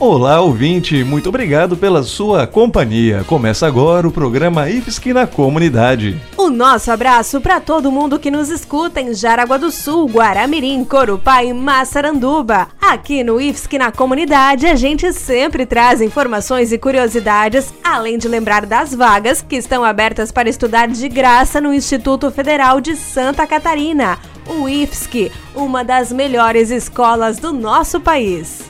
Olá, ouvinte, muito obrigado pela sua companhia. Começa agora o programa IFSC na Comunidade. O nosso abraço para todo mundo que nos escuta em Jaraguá do Sul, Guaramirim, Corupá e Massaranduba. Aqui no IFSC na Comunidade, a gente sempre traz informações e curiosidades, além de lembrar das vagas que estão abertas para estudar de graça no Instituto Federal de Santa Catarina, o IFSC, uma das melhores escolas do nosso país.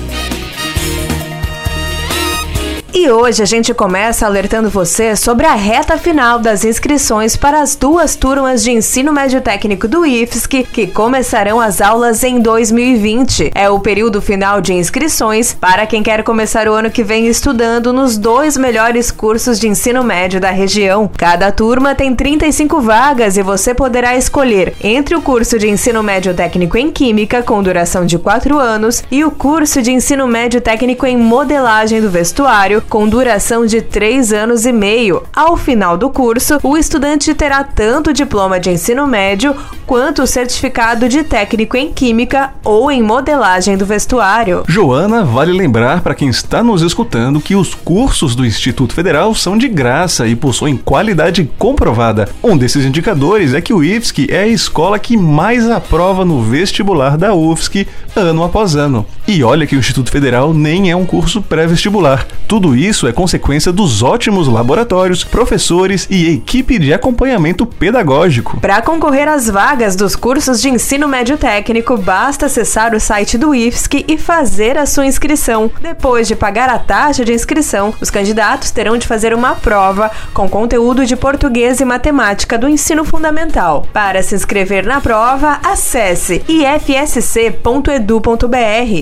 E hoje a gente começa alertando você sobre a reta final das inscrições para as duas turmas de ensino médio técnico do IFSC que começarão as aulas em 2020. É o período final de inscrições para quem quer começar o ano que vem estudando nos dois melhores cursos de ensino médio da região. Cada turma tem 35 vagas e você poderá escolher entre o curso de ensino médio técnico em Química, com duração de 4 anos, e o curso de ensino médio técnico em Modelagem do Vestuário com duração de três anos e meio. Ao final do curso, o estudante terá tanto o diploma de ensino médio quanto o certificado de técnico em química ou em modelagem do vestuário. Joana, vale lembrar para quem está nos escutando que os cursos do Instituto Federal são de graça e possuem qualidade comprovada. Um desses indicadores é que o IFSC é a escola que mais aprova no vestibular da UFSC ano após ano. E olha que o Instituto Federal nem é um curso pré-vestibular. Tudo isso é consequência dos ótimos laboratórios, professores e equipe de acompanhamento pedagógico. Para concorrer às vagas dos cursos de ensino médio técnico, basta acessar o site do IFSC e fazer a sua inscrição. Depois de pagar a taxa de inscrição, os candidatos terão de fazer uma prova com conteúdo de português e matemática do ensino fundamental. Para se inscrever na prova, acesse ifsc.edu.br.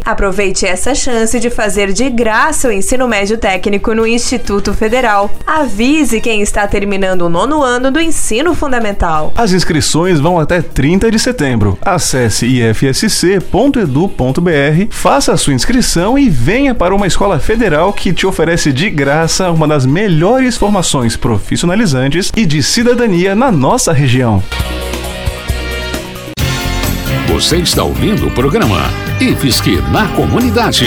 Aproveite essa chance de fazer de graça o ensino médio técnico técnico no Instituto Federal. Avise quem está terminando o nono ano do ensino fundamental. As inscrições vão até 30 de setembro. Acesse ifsc.edu.br, faça a sua inscrição e venha para uma escola federal que te oferece de graça uma das melhores formações profissionalizantes e de cidadania na nossa região. Você está ouvindo o programa IFSC na Comunidade.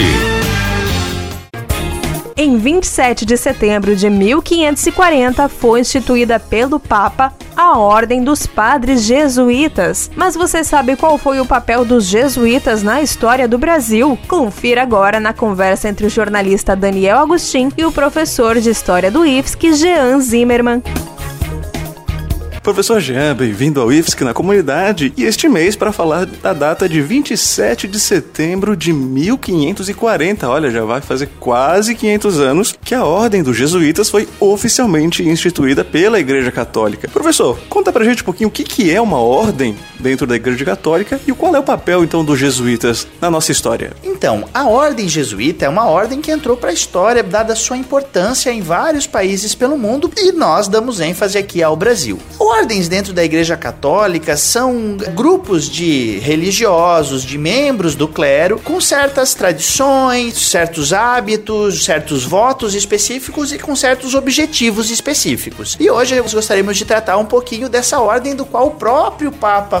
Em 27 de setembro de 1540 foi instituída pelo Papa a Ordem dos Padres Jesuítas. Mas você sabe qual foi o papel dos jesuítas na história do Brasil? Confira agora na conversa entre o jornalista Daniel Agostin e o professor de História do IFSC, Jean Zimmermann. Professor Jean, bem-vindo ao IFSC na comunidade e este mês para falar da data de 27 de setembro de 1540. Olha, já vai fazer quase 500 anos que a Ordem dos Jesuítas foi oficialmente instituída pela Igreja Católica. Professor, conta pra gente um pouquinho o que, que é uma ordem dentro da Igreja Católica e qual é o papel então dos jesuítas na nossa história. Então, a Ordem Jesuíta é uma ordem que entrou para a história dada sua importância em vários países pelo mundo e nós damos ênfase aqui ao Brasil. Ordens dentro da Igreja Católica são grupos de religiosos, de membros do clero, com certas tradições, certos hábitos, certos votos específicos e com certos objetivos específicos. E hoje nós gostaríamos de tratar um pouquinho dessa ordem do qual o próprio Papa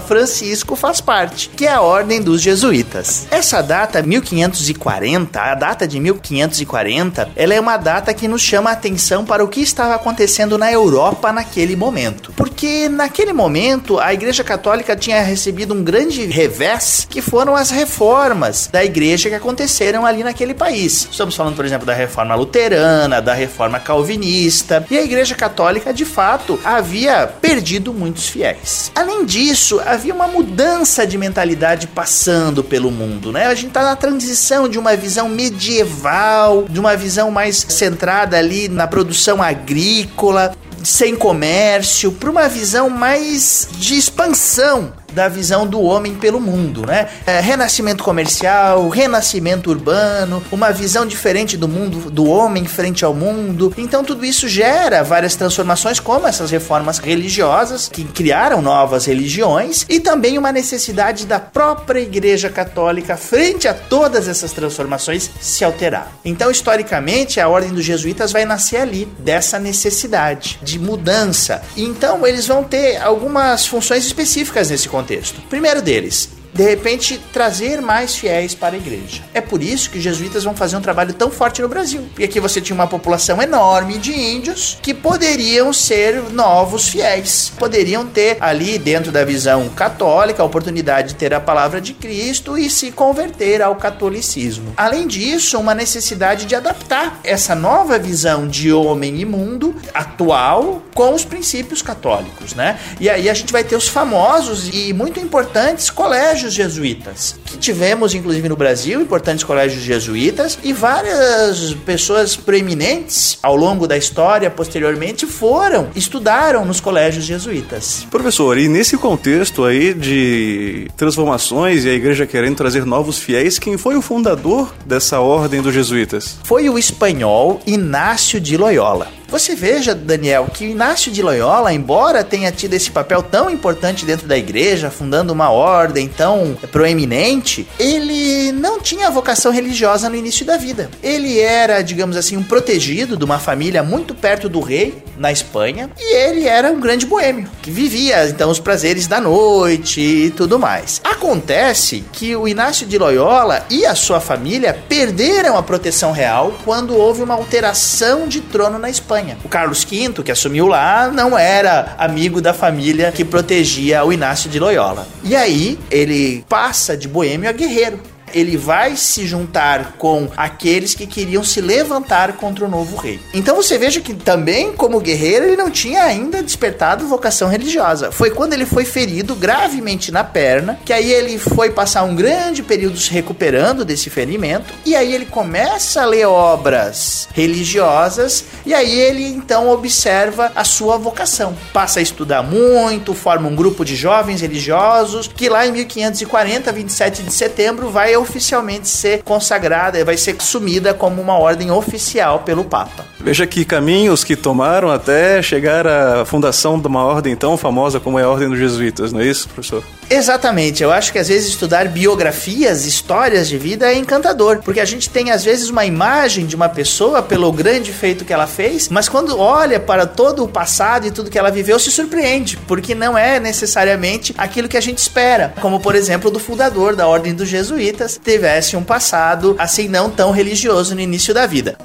faz parte, que é a Ordem dos Jesuítas. Essa data 1540, a data de 1540, ela é uma data que nos chama a atenção para o que estava acontecendo na Europa naquele momento. Porque naquele momento a Igreja Católica tinha recebido um grande revés, que foram as reformas da Igreja que aconteceram ali naquele país. Estamos falando, por exemplo, da reforma luterana, da reforma calvinista, e a Igreja Católica de fato havia perdido muitos fiéis. Além disso, havia uma mudança de mentalidade passando pelo mundo, né? A gente está na transição de uma visão medieval, de uma visão mais centrada ali na produção agrícola, sem comércio, para uma visão mais de expansão da visão do homem pelo mundo, né? É, renascimento comercial, renascimento urbano, uma visão diferente do mundo, do homem frente ao mundo. Então tudo isso gera várias transformações, como essas reformas religiosas que criaram novas religiões e também uma necessidade da própria Igreja Católica frente a todas essas transformações se alterar. Então historicamente a ordem dos jesuítas vai nascer ali dessa necessidade de mudança. Então eles vão ter algumas funções específicas nesse contexto contexto. Primeiro deles, de repente trazer mais fiéis para a igreja. É por isso que os jesuítas vão fazer um trabalho tão forte no Brasil. E aqui você tinha uma população enorme de índios que poderiam ser novos fiéis. Poderiam ter ali dentro da visão católica a oportunidade de ter a palavra de Cristo e se converter ao catolicismo. Além disso, uma necessidade de adaptar essa nova visão de homem e mundo atual com os princípios católicos, né? E aí a gente vai ter os famosos e muito importantes colégios colégios jesuítas, que tivemos inclusive no Brasil, importantes colégios jesuítas, e várias pessoas preeminentes ao longo da história, posteriormente, foram, estudaram nos colégios jesuítas. Professor, e nesse contexto aí de transformações e a igreja querendo trazer novos fiéis, quem foi o fundador dessa ordem dos jesuítas? Foi o espanhol Inácio de Loyola. Você veja, Daniel, que Inácio de Loyola, embora tenha tido esse papel tão importante dentro da igreja, fundando uma ordem tão proeminente, ele não tinha vocação religiosa no início da vida. Ele era, digamos assim, um protegido de uma família muito perto do rei, na Espanha, e ele era um grande boêmio, que vivia então os prazeres da noite e tudo mais. Acontece que o Inácio de Loyola e a sua família perderam a proteção real quando houve uma alteração de trono na Espanha. O Carlos V, que assumiu lá, não era amigo da família que protegia o Inácio de Loyola. E aí ele passa de boêmio a guerreiro ele vai se juntar com aqueles que queriam se levantar contra o novo rei. Então você veja que também, como guerreiro, ele não tinha ainda despertado vocação religiosa. Foi quando ele foi ferido gravemente na perna, que aí ele foi passar um grande período se recuperando desse ferimento, e aí ele começa a ler obras religiosas, e aí ele então observa a sua vocação. Passa a estudar muito, forma um grupo de jovens religiosos, que lá em 1540, 27 de setembro, vai oficialmente ser consagrada, vai ser assumida como uma ordem oficial pelo Papa. Veja que caminhos que tomaram até chegar à fundação de uma ordem tão famosa como é a Ordem dos Jesuítas, não é isso, professor? Exatamente. Eu acho que às vezes estudar biografias, histórias de vida é encantador, porque a gente tem às vezes uma imagem de uma pessoa pelo grande feito que ela fez, mas quando olha para todo o passado e tudo que ela viveu, se surpreende, porque não é necessariamente aquilo que a gente espera. Como por exemplo, do fundador da Ordem dos Jesuítas tivesse um passado assim não tão religioso no início da vida.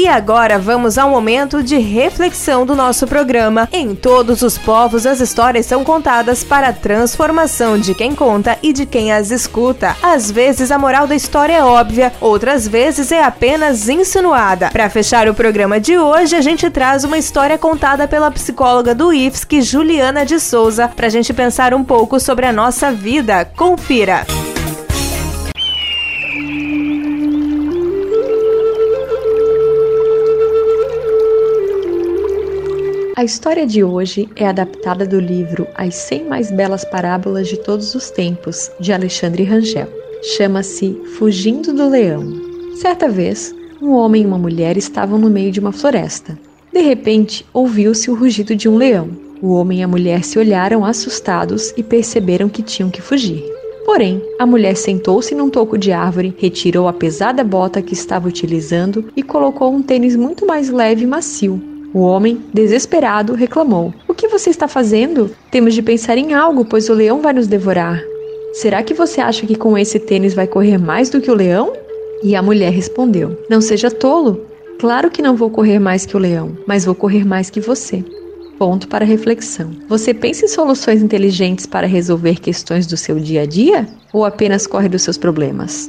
E agora vamos ao momento de reflexão do nosso programa. Em todos os povos, as histórias são contadas para a transformação de quem conta e de quem as escuta. Às vezes a moral da história é óbvia, outras vezes é apenas insinuada. Para fechar o programa de hoje, a gente traz uma história contada pela psicóloga do IFSC, Juliana de Souza, para a gente pensar um pouco sobre a nossa vida. Confira! A história de hoje é adaptada do livro As 100 Mais Belas Parábolas de Todos os Tempos, de Alexandre Rangel. Chama-se Fugindo do Leão. Certa vez, um homem e uma mulher estavam no meio de uma floresta. De repente, ouviu-se o rugido de um leão. O homem e a mulher se olharam assustados e perceberam que tinham que fugir. Porém, a mulher sentou-se num toco de árvore, retirou a pesada bota que estava utilizando e colocou um tênis muito mais leve e macio, o homem, desesperado, reclamou: O que você está fazendo? Temos de pensar em algo, pois o leão vai nos devorar. Será que você acha que com esse tênis vai correr mais do que o leão? E a mulher respondeu: Não seja tolo. Claro que não vou correr mais que o leão, mas vou correr mais que você. Ponto para reflexão. Você pensa em soluções inteligentes para resolver questões do seu dia a dia? Ou apenas corre dos seus problemas?